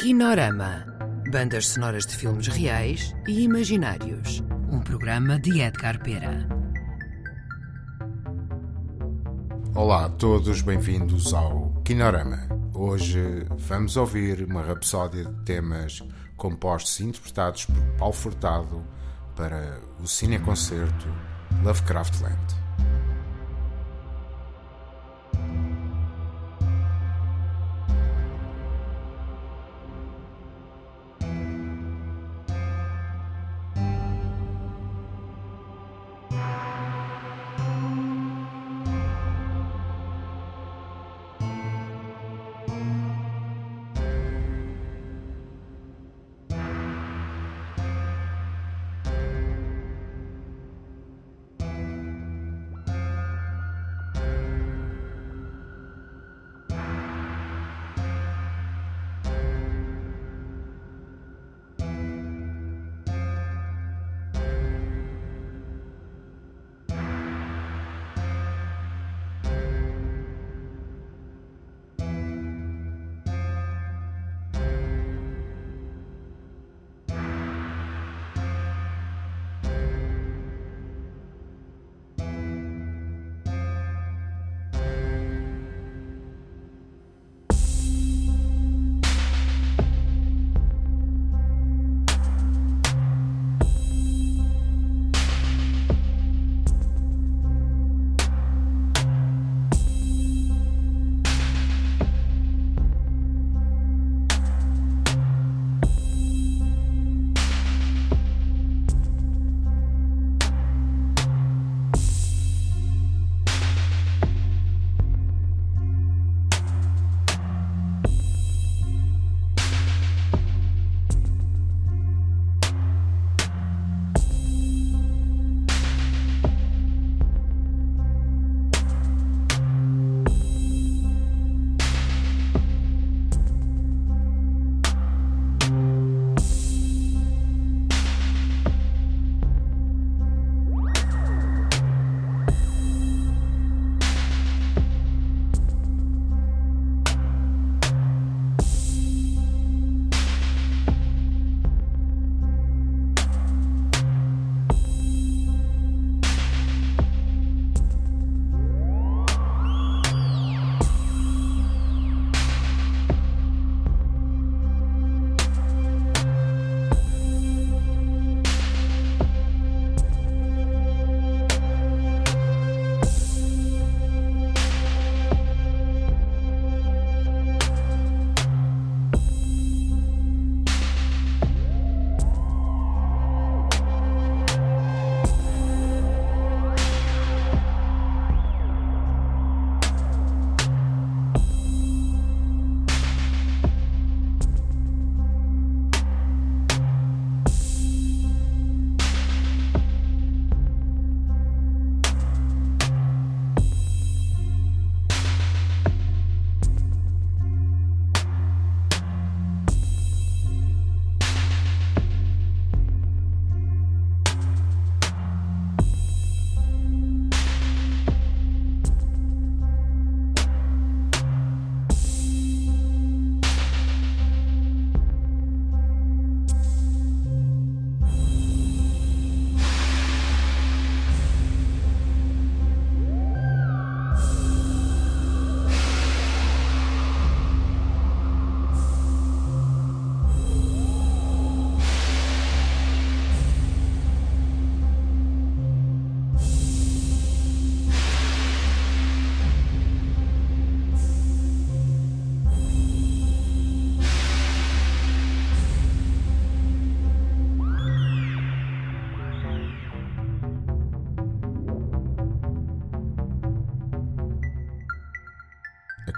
Kinorama. Bandas sonoras de filmes reais e imaginários. Um programa de Edgar Pera. Olá a todos, bem-vindos ao Kinorama. Hoje vamos ouvir uma rapsódia de temas compostos e interpretados por Paulo Furtado para o cineconcerto Lovecraftland.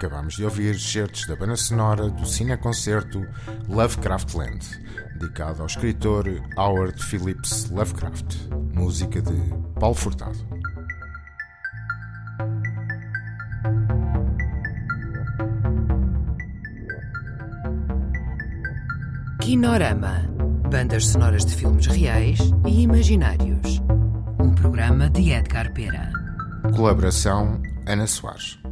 Acabamos de ouvir certos da banda sonora do cineconcerto Lovecraftland, dedicado ao escritor Howard Phillips Lovecraft, música de Paulo Furtado. Kinorama. Bandas sonoras de filmes reais e imaginários. Um programa de Edgar Pera. Colaboração Ana Soares.